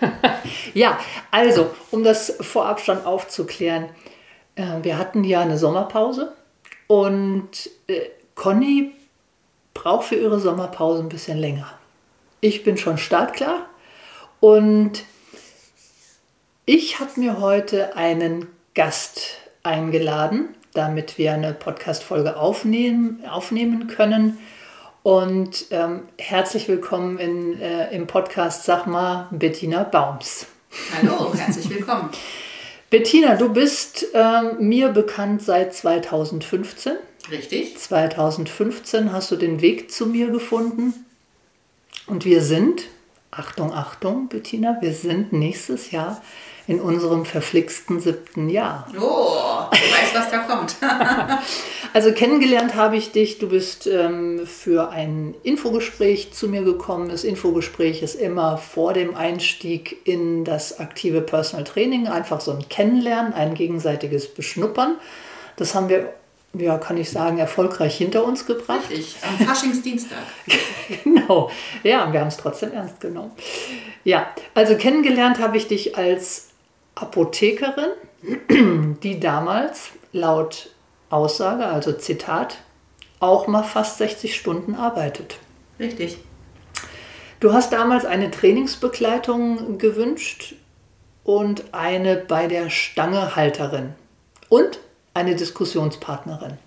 ja, also, um das vorab schon aufzuklären, äh, wir hatten ja eine Sommerpause und äh, Conny braucht für ihre Sommerpause ein bisschen länger. Ich bin schon startklar und ich habe mir heute einen Gast eingeladen, damit wir eine Podcast-Folge aufnehmen, aufnehmen können. Und ähm, herzlich willkommen in, äh, im Podcast Sag mal Bettina Baums. Hallo, herzlich willkommen. Bettina, du bist ähm, mir bekannt seit 2015. Richtig. 2015 hast du den Weg zu mir gefunden. Und wir sind, Achtung, Achtung, Bettina, wir sind nächstes Jahr in unserem verflixten siebten Jahr. Oh, du weißt, was da kommt. also kennengelernt habe ich dich. Du bist ähm, für ein Infogespräch zu mir gekommen. Das Infogespräch ist immer vor dem Einstieg in das aktive Personal Training einfach so ein Kennenlernen, ein gegenseitiges Beschnuppern. Das haben wir ja, kann ich sagen, erfolgreich hinter uns gebracht. Richtig, am Faschingsdienstag. genau, ja, wir haben es trotzdem ernst genommen. Ja, also kennengelernt habe ich dich als Apothekerin, die damals laut Aussage, also Zitat, auch mal fast 60 Stunden arbeitet. Richtig. Du hast damals eine Trainingsbegleitung gewünscht und eine bei der Stange Halterin und eine Diskussionspartnerin.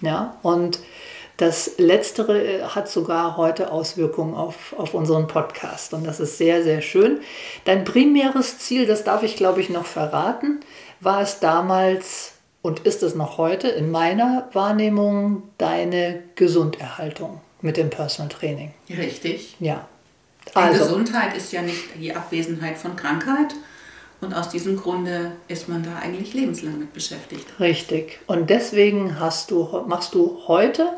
Ja, und das Letztere äh, hat sogar heute Auswirkungen auf, auf unseren Podcast und das ist sehr, sehr schön. Dein primäres Ziel, das darf ich glaube ich noch verraten, war es damals und ist es noch heute in meiner Wahrnehmung deine Gesunderhaltung mit dem Personal Training. Richtig. Ja. Also. Gesundheit ist ja nicht die Abwesenheit von Krankheit. Und aus diesem Grunde ist man da eigentlich lebenslang mit beschäftigt. Richtig. Und deswegen hast du, machst du heute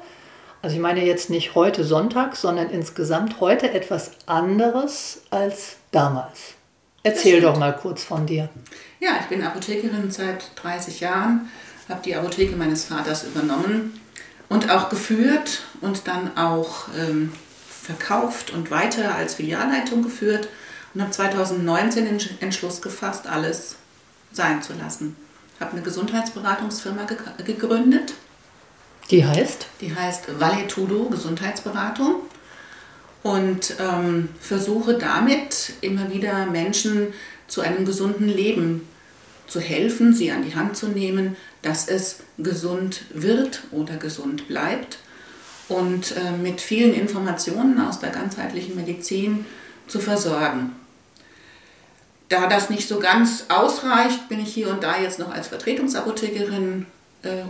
also ich meine jetzt nicht heute Sonntag, sondern insgesamt heute etwas anderes als damals. Erzähl doch mal kurz von dir. Ja, ich bin Apothekerin seit 30 Jahren, habe die Apotheke meines Vaters übernommen und auch geführt und dann auch ähm, verkauft und weiter als Filialleitung geführt und habe 2019 den Entschluss gefasst, alles sein zu lassen. Habe eine Gesundheitsberatungsfirma gegründet die heißt? Die heißt Valetudo Gesundheitsberatung und ähm, versuche damit immer wieder Menschen zu einem gesunden Leben zu helfen, sie an die Hand zu nehmen, dass es gesund wird oder gesund bleibt und äh, mit vielen Informationen aus der ganzheitlichen Medizin zu versorgen. Da das nicht so ganz ausreicht, bin ich hier und da jetzt noch als Vertretungsapothekerin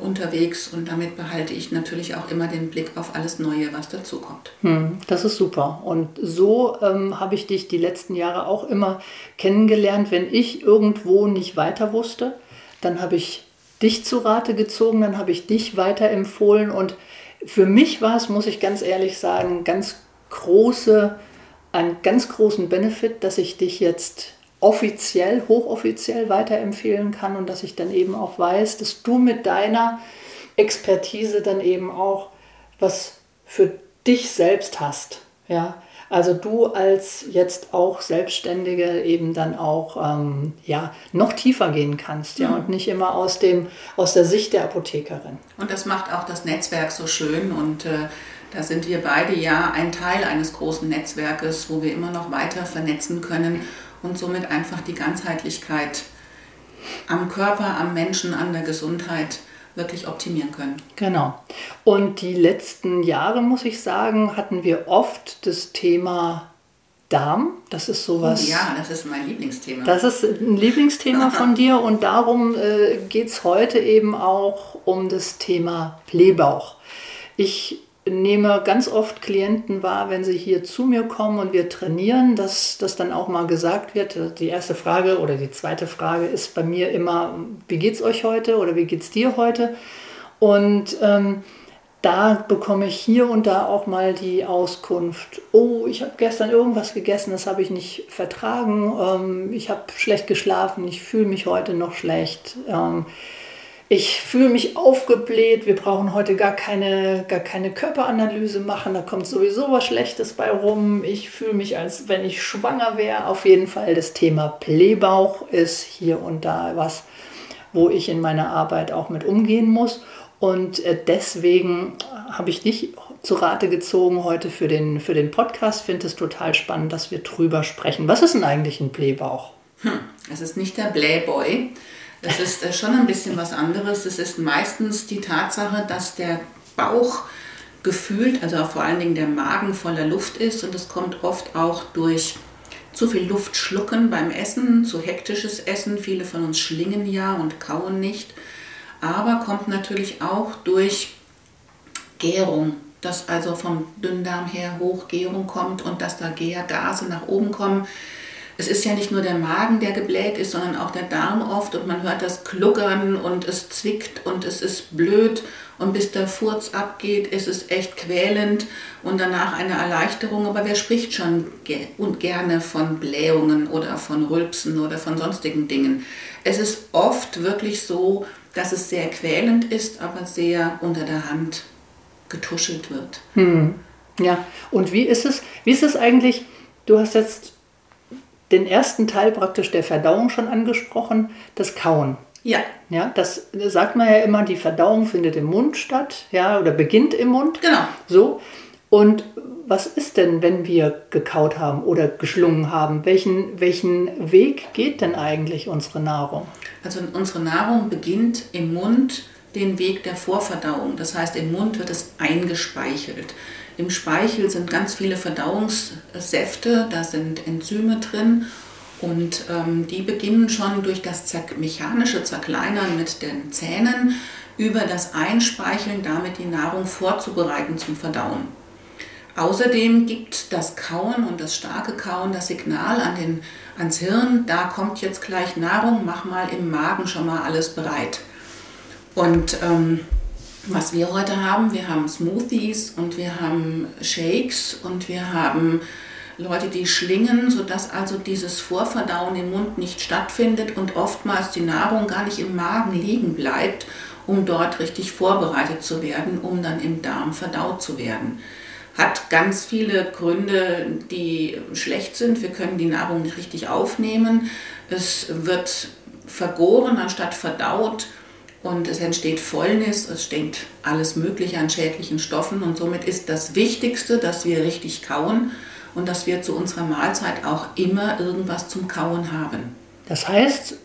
unterwegs und damit behalte ich natürlich auch immer den Blick auf alles Neue, was dazukommt. Hm, das ist super. Und so ähm, habe ich dich die letzten Jahre auch immer kennengelernt. Wenn ich irgendwo nicht weiter wusste, dann habe ich dich zu Rate gezogen, dann habe ich dich weiterempfohlen und für mich war es, muss ich ganz ehrlich sagen, ganz große, einen ganz großen Benefit, dass ich dich jetzt offiziell, hochoffiziell weiterempfehlen kann und dass ich dann eben auch weiß, dass du mit deiner Expertise dann eben auch was für dich selbst hast. Ja, also du als jetzt auch Selbstständige eben dann auch ähm, ja, noch tiefer gehen kannst, ja, mhm. und nicht immer aus, dem, aus der Sicht der Apothekerin. Und das macht auch das Netzwerk so schön und äh, da sind wir beide ja ein Teil eines großen Netzwerkes, wo wir immer noch weiter vernetzen können und somit einfach die Ganzheitlichkeit am Körper, am Menschen, an der Gesundheit wirklich optimieren können. Genau. Und die letzten Jahre, muss ich sagen, hatten wir oft das Thema Darm. Das ist sowas. Oh ja, das ist mein Lieblingsthema. Das ist ein Lieblingsthema von dir und darum äh, geht es heute eben auch um das Thema Blähbauch. Ich nehme ganz oft Klienten wahr, wenn sie hier zu mir kommen und wir trainieren, dass das dann auch mal gesagt wird. Die erste Frage oder die zweite Frage ist bei mir immer, wie geht's euch heute oder wie geht's dir heute? Und ähm, da bekomme ich hier und da auch mal die Auskunft, oh, ich habe gestern irgendwas gegessen, das habe ich nicht vertragen, ähm, ich habe schlecht geschlafen, ich fühle mich heute noch schlecht. Ähm, ich fühle mich aufgebläht, wir brauchen heute gar keine, gar keine Körperanalyse machen, da kommt sowieso was Schlechtes bei rum. Ich fühle mich, als wenn ich schwanger wäre. Auf jeden Fall das Thema Blähbauch ist hier und da was, wo ich in meiner Arbeit auch mit umgehen muss. Und äh, deswegen habe ich dich zu Rate gezogen heute für den, für den Podcast. Finde es total spannend, dass wir drüber sprechen. Was ist denn eigentlich ein Blähbauch? Hm, es ist nicht der Blähboy. Das ist äh, schon ein bisschen was anderes. Es ist meistens die Tatsache, dass der Bauch gefühlt, also vor allen Dingen der Magen voller Luft ist und das kommt oft auch durch zu viel Luft schlucken beim Essen, zu hektisches Essen. Viele von uns schlingen ja und kauen nicht. Aber kommt natürlich auch durch Gärung, dass also vom Dünndarm her Hochgärung kommt und dass da Gärgase nach oben kommen es ist ja nicht nur der Magen, der gebläht ist, sondern auch der Darm oft und man hört das Kluckern und es zwickt und es ist blöd und bis der Furz abgeht, ist es echt quälend und danach eine Erleichterung. Aber wer spricht schon ge und gerne von Blähungen oder von Rülpsen oder von sonstigen Dingen? Es ist oft wirklich so, dass es sehr quälend ist, aber sehr unter der Hand getuschelt wird. Hm. Ja, und wie ist es, wie ist es eigentlich, du hast jetzt den ersten Teil praktisch der Verdauung schon angesprochen, das Kauen. Ja. Ja, das sagt man ja immer, die Verdauung findet im Mund statt, ja, oder beginnt im Mund. Genau. So. Und was ist denn, wenn wir gekaut haben oder geschlungen haben? Welchen, welchen Weg geht denn eigentlich unsere Nahrung? Also unsere Nahrung beginnt im Mund den Weg der Vorverdauung. Das heißt, im Mund wird es eingespeichelt. Im Speichel sind ganz viele Verdauungssäfte, da sind Enzyme drin und ähm, die beginnen schon durch das mechanische Zerkleinern mit den Zähnen über das Einspeicheln damit die Nahrung vorzubereiten zum Verdauen. Außerdem gibt das Kauen und das starke Kauen das Signal an den, ans Hirn, da kommt jetzt gleich Nahrung, mach mal im Magen schon mal alles bereit. Und ähm, was wir heute haben. Wir haben Smoothies und wir haben Shakes und wir haben Leute, die schlingen, sodass also dieses Vorverdauen im Mund nicht stattfindet und oftmals die Nahrung gar nicht im Magen liegen bleibt, um dort richtig vorbereitet zu werden, um dann im Darm verdaut zu werden. Hat ganz viele Gründe, die schlecht sind. Wir können die Nahrung nicht richtig aufnehmen. Es wird vergoren anstatt verdaut und es entsteht Fäulnis, es stinkt alles Mögliche an schädlichen Stoffen und somit ist das Wichtigste, dass wir richtig kauen und dass wir zu unserer Mahlzeit auch immer irgendwas zum Kauen haben. Das heißt,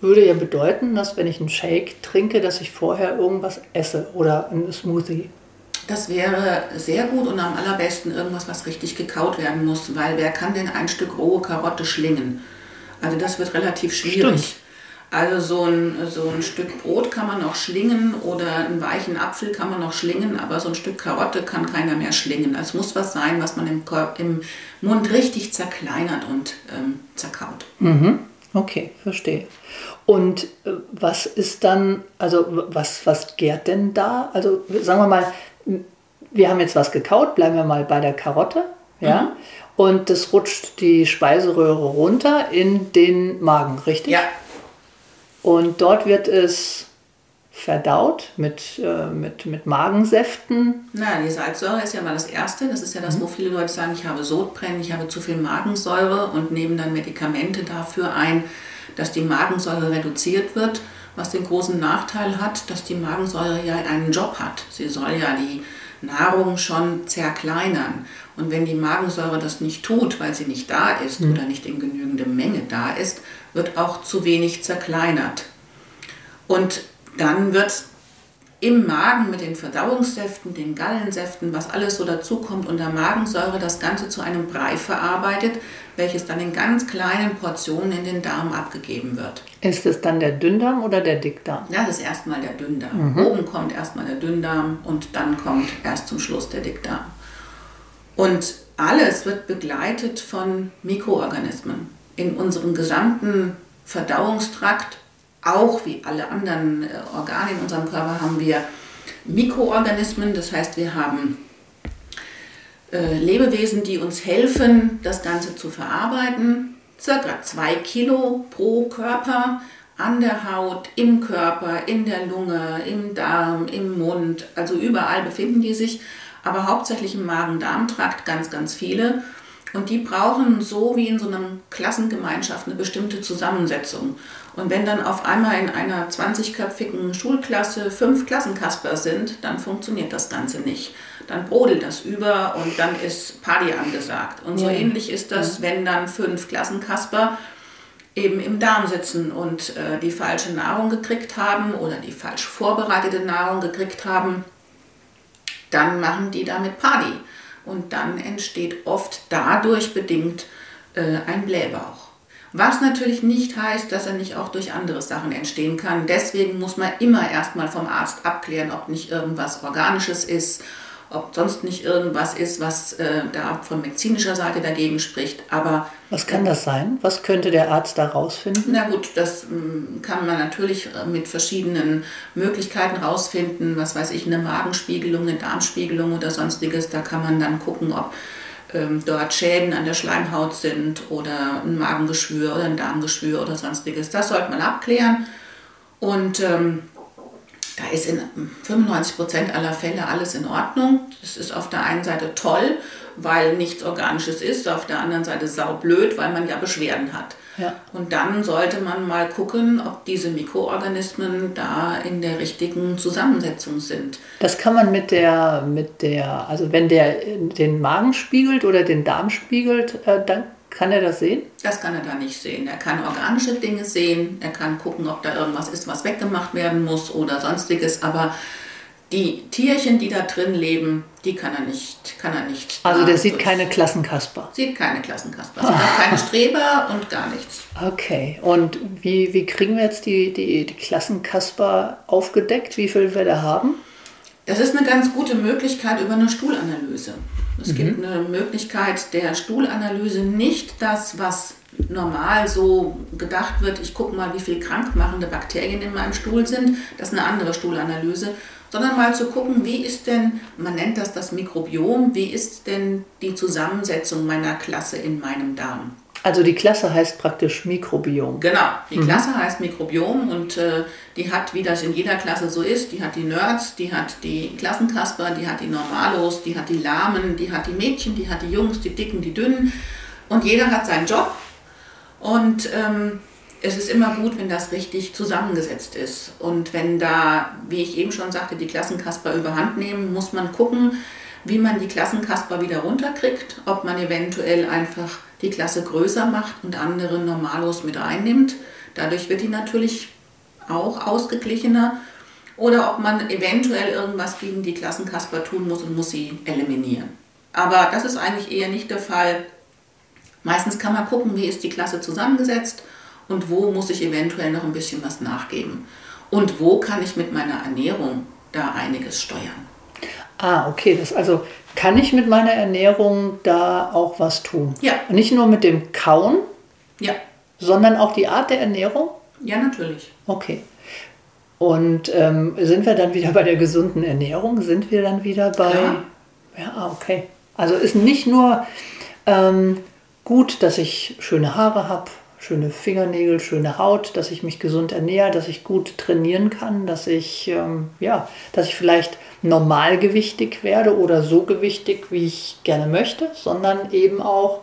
würde ja bedeuten, dass wenn ich einen Shake trinke, dass ich vorher irgendwas esse oder einen Smoothie. Das wäre sehr gut und am allerbesten irgendwas, was richtig gekaut werden muss, weil wer kann denn ein Stück rohe Karotte schlingen? Also das wird relativ schwierig. Stimmt. Also so ein, so ein Stück Brot kann man noch schlingen oder einen weichen Apfel kann man noch schlingen, aber so ein Stück Karotte kann keiner mehr schlingen. Es muss was sein, was man im, im Mund richtig zerkleinert und ähm, zerkaut. Mhm. Okay, verstehe. Und äh, was ist dann, also was, was gärt denn da? Also sagen wir mal, wir haben jetzt was gekaut, bleiben wir mal bei der Karotte, ja? Mhm. Und das rutscht die Speiseröhre runter in den Magen, richtig? Ja, und dort wird es verdaut mit, äh, mit, mit Magensäften. Na, die Salzsäure ist ja mal das Erste. Das ist ja das, mhm. wo viele Leute sagen, ich habe Sodbrennen, ich habe zu viel Magensäure und nehmen dann Medikamente dafür ein, dass die Magensäure reduziert wird, was den großen Nachteil hat, dass die Magensäure ja einen Job hat. Sie soll ja die Nahrung schon zerkleinern. Und wenn die Magensäure das nicht tut, weil sie nicht da ist mhm. oder nicht in genügender Menge da ist, wird auch zu wenig zerkleinert. Und dann wird im Magen mit den Verdauungssäften, den Gallensäften, was alles so dazukommt und der Magensäure das Ganze zu einem Brei verarbeitet, welches dann in ganz kleinen Portionen in den Darm abgegeben wird. Ist es dann der Dünndarm oder der Dickdarm? Das ist erstmal der Dünndarm. Mhm. Oben kommt erstmal der Dünndarm und dann kommt erst zum Schluss der Dickdarm. Und alles wird begleitet von Mikroorganismen. In unserem gesamten Verdauungstrakt auch wie alle anderen äh, Organe in unserem Körper haben wir Mikroorganismen, das heißt wir haben äh, Lebewesen, die uns helfen, das Ganze zu verarbeiten. Circa zwei Kilo pro Körper an der Haut, im Körper, in der Lunge, im Darm, im Mund, also überall befinden die sich, aber hauptsächlich im Magen-Darm-Trakt ganz, ganz viele. Und die brauchen so wie in so einer Klassengemeinschaft eine bestimmte Zusammensetzung. Und wenn dann auf einmal in einer 20-köpfigen Schulklasse fünf Klassenkasper sind, dann funktioniert das Ganze nicht. Dann brodelt das über und dann ist Party angesagt. Und so ja. ähnlich ist das, ja. wenn dann fünf Klassenkasper eben im Darm sitzen und äh, die falsche Nahrung gekriegt haben oder die falsch vorbereitete Nahrung gekriegt haben, dann machen die damit Party. Und dann entsteht oft dadurch bedingt äh, ein Blähbauch. Was natürlich nicht heißt, dass er nicht auch durch andere Sachen entstehen kann. Deswegen muss man immer erstmal vom Arzt abklären, ob nicht irgendwas Organisches ist, ob sonst nicht irgendwas ist, was äh, da von medizinischer Seite dagegen spricht. Aber was kann das sein? Was könnte der Arzt da rausfinden? Na gut, das ähm, kann man natürlich äh, mit verschiedenen Möglichkeiten rausfinden. Was weiß ich, eine Magenspiegelung, eine Darmspiegelung oder sonstiges. Da kann man dann gucken, ob ähm, dort Schäden an der Schleimhaut sind oder ein Magengeschwür oder ein Darmgeschwür oder sonstiges. Das sollte man abklären. Und ähm, da ist in 95 Prozent aller Fälle alles in Ordnung. Das ist auf der einen Seite toll, weil nichts Organisches ist, auf der anderen Seite saublöd, weil man ja Beschwerden hat. Ja. Und dann sollte man mal gucken, ob diese Mikroorganismen da in der richtigen Zusammensetzung sind. Das kann man mit der, mit der, also wenn der den Magen spiegelt oder den Darm spiegelt, äh, dann kann er das sehen? Das kann er da nicht sehen. Er kann organische Dinge sehen, er kann gucken, ob da irgendwas ist, was weggemacht werden muss oder sonstiges, aber die Tierchen, die da drin leben, die kann er nicht. Kann er nicht also der sieht keine Klassenkasper. Sieht keine Klassenkasper. Sieht auch keine Streber und gar nichts. Okay. Und wie, wie kriegen wir jetzt die, die, die Klassenkasper aufgedeckt? Wie viel wir da haben? Das ist eine ganz gute Möglichkeit über eine Stuhlanalyse. Es mhm. gibt eine Möglichkeit der Stuhlanalyse, nicht das, was normal so gedacht wird, ich gucke mal, wie viele krankmachende Bakterien in meinem Stuhl sind, das ist eine andere Stuhlanalyse, sondern mal zu gucken, wie ist denn, man nennt das das Mikrobiom, wie ist denn die Zusammensetzung meiner Klasse in meinem Darm. Also die Klasse heißt praktisch Mikrobiom. Genau, die mhm. Klasse heißt Mikrobiom und äh, die hat, wie das in jeder Klasse so ist, die hat die Nerds, die hat die Klassenkasper, die hat die Normalos, die hat die Lahmen, die hat die Mädchen, die hat die Jungs, die Dicken, die Dünnen und jeder hat seinen Job und ähm, es ist immer gut, wenn das richtig zusammengesetzt ist und wenn da, wie ich eben schon sagte, die Klassenkasper überhand nehmen, muss man gucken, wie man die Klassenkasper wieder runterkriegt, ob man eventuell einfach die Klasse größer macht und andere Normalos mit einnimmt. Dadurch wird die natürlich auch ausgeglichener. Oder ob man eventuell irgendwas gegen die Klassenkasper tun muss und muss sie eliminieren. Aber das ist eigentlich eher nicht der Fall. Meistens kann man gucken, wie ist die Klasse zusammengesetzt und wo muss ich eventuell noch ein bisschen was nachgeben. Und wo kann ich mit meiner Ernährung da einiges steuern. Ah, okay. Das also kann ich mit meiner Ernährung da auch was tun? Ja. Nicht nur mit dem Kauen, ja. sondern auch die Art der Ernährung? Ja, natürlich. Okay. Und ähm, sind wir dann wieder bei der gesunden Ernährung? Sind wir dann wieder bei. Ja, ja ah, okay. Also ist nicht nur ähm, gut, dass ich schöne Haare habe, schöne Fingernägel, schöne Haut, dass ich mich gesund ernähre, dass ich gut trainieren kann, dass ich, ähm, ja, dass ich vielleicht normalgewichtig werde oder so gewichtig, wie ich gerne möchte, sondern eben auch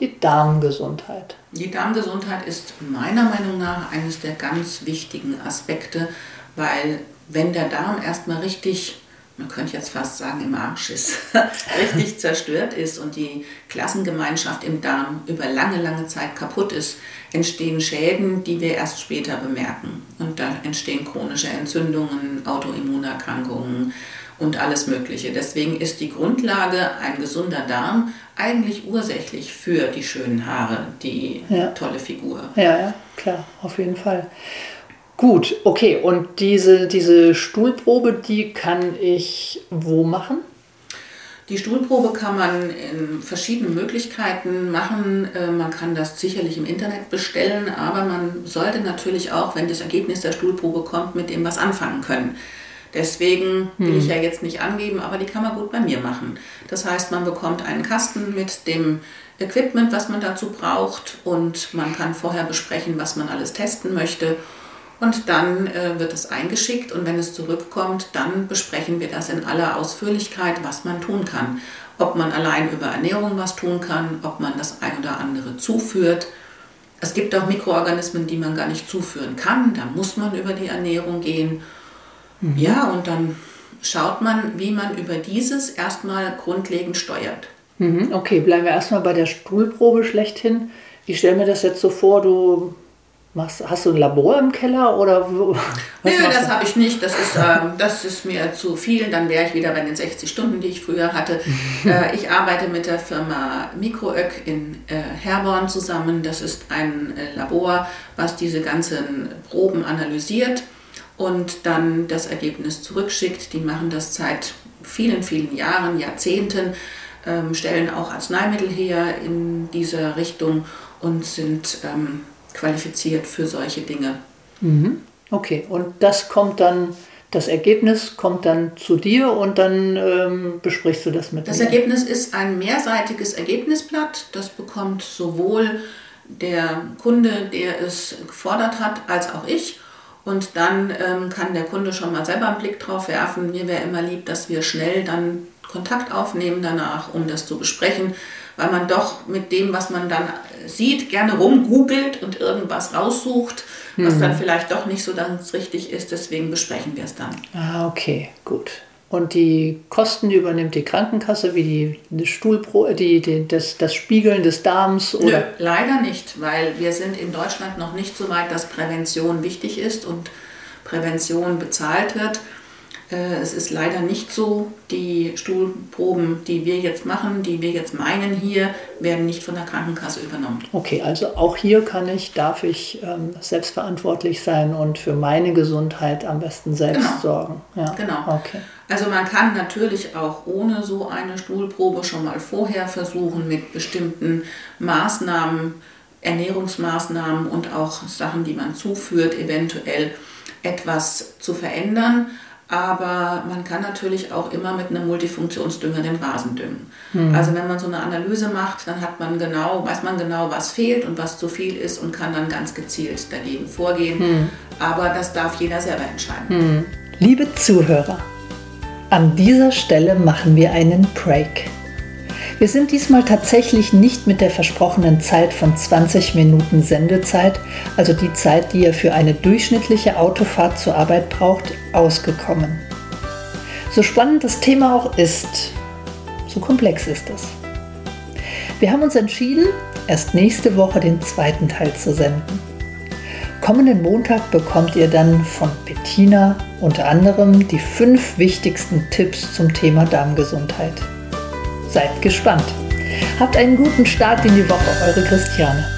die Darmgesundheit. Die Darmgesundheit ist meiner Meinung nach eines der ganz wichtigen Aspekte, weil wenn der Darm erstmal richtig man könnte jetzt fast sagen, im Arsch ist, richtig zerstört ist und die Klassengemeinschaft im Darm über lange, lange Zeit kaputt ist, entstehen Schäden, die wir erst später bemerken. Und da entstehen chronische Entzündungen, Autoimmunerkrankungen und alles Mögliche. Deswegen ist die Grundlage ein gesunder Darm eigentlich ursächlich für die schönen Haare, die ja. tolle Figur. Ja, ja, klar, auf jeden Fall. Gut, okay. Und diese, diese Stuhlprobe, die kann ich wo machen? Die Stuhlprobe kann man in verschiedenen Möglichkeiten machen. Äh, man kann das sicherlich im Internet bestellen, aber man sollte natürlich auch, wenn das Ergebnis der Stuhlprobe kommt, mit dem was anfangen können. Deswegen will hm. ich ja jetzt nicht angeben, aber die kann man gut bei mir machen. Das heißt, man bekommt einen Kasten mit dem Equipment, was man dazu braucht und man kann vorher besprechen, was man alles testen möchte und dann äh, wird es eingeschickt und wenn es zurückkommt, dann besprechen wir das in aller Ausführlichkeit, was man tun kann. Ob man allein über Ernährung was tun kann, ob man das ein oder andere zuführt. Es gibt auch Mikroorganismen, die man gar nicht zuführen kann. Da muss man über die Ernährung gehen. Mhm. Ja, und dann schaut man, wie man über dieses erstmal grundlegend steuert. Mhm, okay, bleiben wir erstmal bei der Stuhlprobe schlechthin. Ich stelle mir das jetzt so vor, du Machst, hast du ein Labor im Keller oder wo? Nö, das habe ich nicht. Das ist, äh, das ist mir zu viel. Dann wäre ich wieder bei den 60 Stunden, die ich früher hatte. äh, ich arbeite mit der Firma Mikroök in äh, Herborn zusammen. Das ist ein äh, Labor, was diese ganzen Proben analysiert und dann das Ergebnis zurückschickt. Die machen das seit vielen, vielen Jahren, Jahrzehnten, ähm, stellen auch Arzneimittel her in dieser Richtung und sind ähm, qualifiziert für solche Dinge. Mhm. Okay, und das kommt dann, das Ergebnis kommt dann zu dir und dann ähm, besprichst du das mit Das mir. Ergebnis ist ein mehrseitiges Ergebnisblatt. Das bekommt sowohl der Kunde, der es gefordert hat, als auch ich. Und dann ähm, kann der Kunde schon mal selber einen Blick drauf werfen. Mir wäre immer lieb, dass wir schnell dann Kontakt aufnehmen danach, um das zu besprechen, weil man doch mit dem, was man dann sieht, gerne rumgoogelt und irgendwas raussucht, was mhm. dann vielleicht doch nicht so ganz richtig ist. Deswegen besprechen wir es dann. Ah, okay, gut. Und die Kosten übernimmt die Krankenkasse, wie die, die Stuhlpro, die, die, das, das Spiegeln des Darms? Oder? Nö, leider nicht, weil wir sind in Deutschland noch nicht so weit, dass Prävention wichtig ist und Prävention bezahlt wird. Äh, es ist leider nicht so, die Stuhlproben, die wir jetzt machen, die wir jetzt meinen hier, werden nicht von der Krankenkasse übernommen. Okay, also auch hier kann ich, darf ich ähm, selbstverantwortlich sein und für meine Gesundheit am besten selbst genau. sorgen. Ja. Genau. Okay. Also man kann natürlich auch ohne so eine Stuhlprobe schon mal vorher versuchen, mit bestimmten Maßnahmen, Ernährungsmaßnahmen und auch Sachen, die man zuführt, eventuell etwas zu verändern. Aber man kann natürlich auch immer mit einem Multifunktionsdünger den Rasen düngen. Mhm. Also wenn man so eine Analyse macht, dann hat man genau, weiß man genau, was fehlt und was zu viel ist und kann dann ganz gezielt dagegen vorgehen. Mhm. Aber das darf jeder selber entscheiden. Mhm. Liebe Zuhörer, an dieser Stelle machen wir einen Break. Wir sind diesmal tatsächlich nicht mit der versprochenen Zeit von 20 Minuten Sendezeit, also die Zeit, die ihr für eine durchschnittliche Autofahrt zur Arbeit braucht, ausgekommen. So spannend das Thema auch ist, so komplex ist es. Wir haben uns entschieden, erst nächste Woche den zweiten Teil zu senden. Kommenden Montag bekommt ihr dann von Bettina unter anderem die fünf wichtigsten Tipps zum Thema Darmgesundheit. Seid gespannt. Habt einen guten Start in die Woche, eure Christiane.